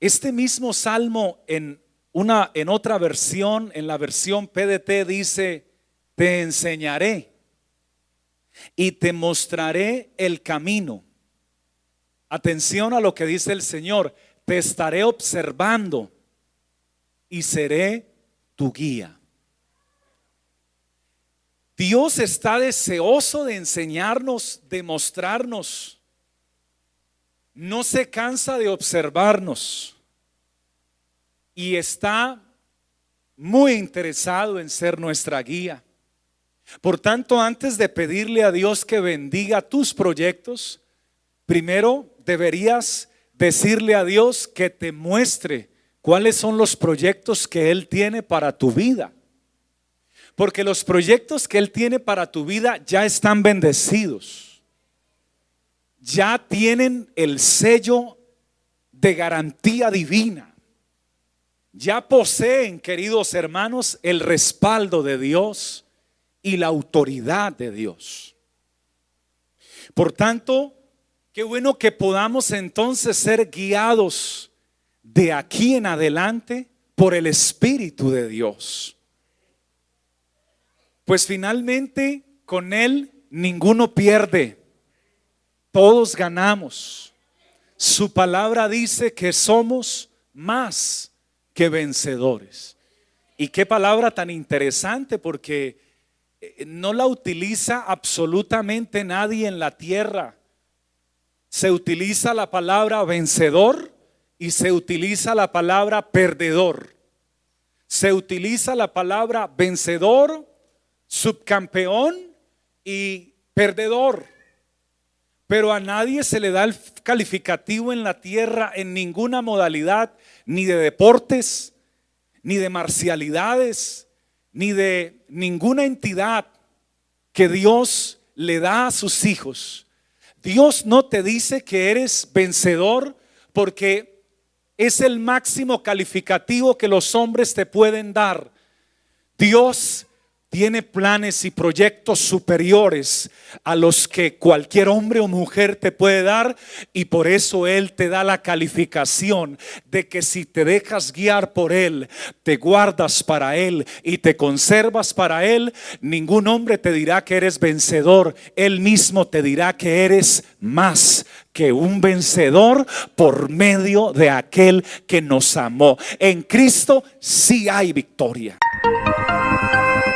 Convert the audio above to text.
Este mismo salmo en una en otra versión, en la versión PDT dice, "Te enseñaré y te mostraré el camino." Atención a lo que dice el Señor, "Te estaré observando y seré tu guía." Dios está deseoso de enseñarnos, de mostrarnos. No se cansa de observarnos y está muy interesado en ser nuestra guía. Por tanto, antes de pedirle a Dios que bendiga tus proyectos, primero deberías decirle a Dios que te muestre cuáles son los proyectos que Él tiene para tu vida. Porque los proyectos que Él tiene para tu vida ya están bendecidos. Ya tienen el sello de garantía divina. Ya poseen, queridos hermanos, el respaldo de Dios y la autoridad de Dios. Por tanto, qué bueno que podamos entonces ser guiados de aquí en adelante por el Espíritu de Dios. Pues finalmente con Él ninguno pierde, todos ganamos. Su palabra dice que somos más que vencedores. Y qué palabra tan interesante porque eh, no la utiliza absolutamente nadie en la tierra. Se utiliza la palabra vencedor y se utiliza la palabra perdedor. Se utiliza la palabra vencedor subcampeón y perdedor. Pero a nadie se le da el calificativo en la tierra en ninguna modalidad, ni de deportes, ni de marcialidades, ni de ninguna entidad que Dios le da a sus hijos. Dios no te dice que eres vencedor porque es el máximo calificativo que los hombres te pueden dar. Dios tiene planes y proyectos superiores a los que cualquier hombre o mujer te puede dar y por eso Él te da la calificación de que si te dejas guiar por Él, te guardas para Él y te conservas para Él, ningún hombre te dirá que eres vencedor, Él mismo te dirá que eres más que un vencedor por medio de aquel que nos amó. En Cristo sí hay victoria.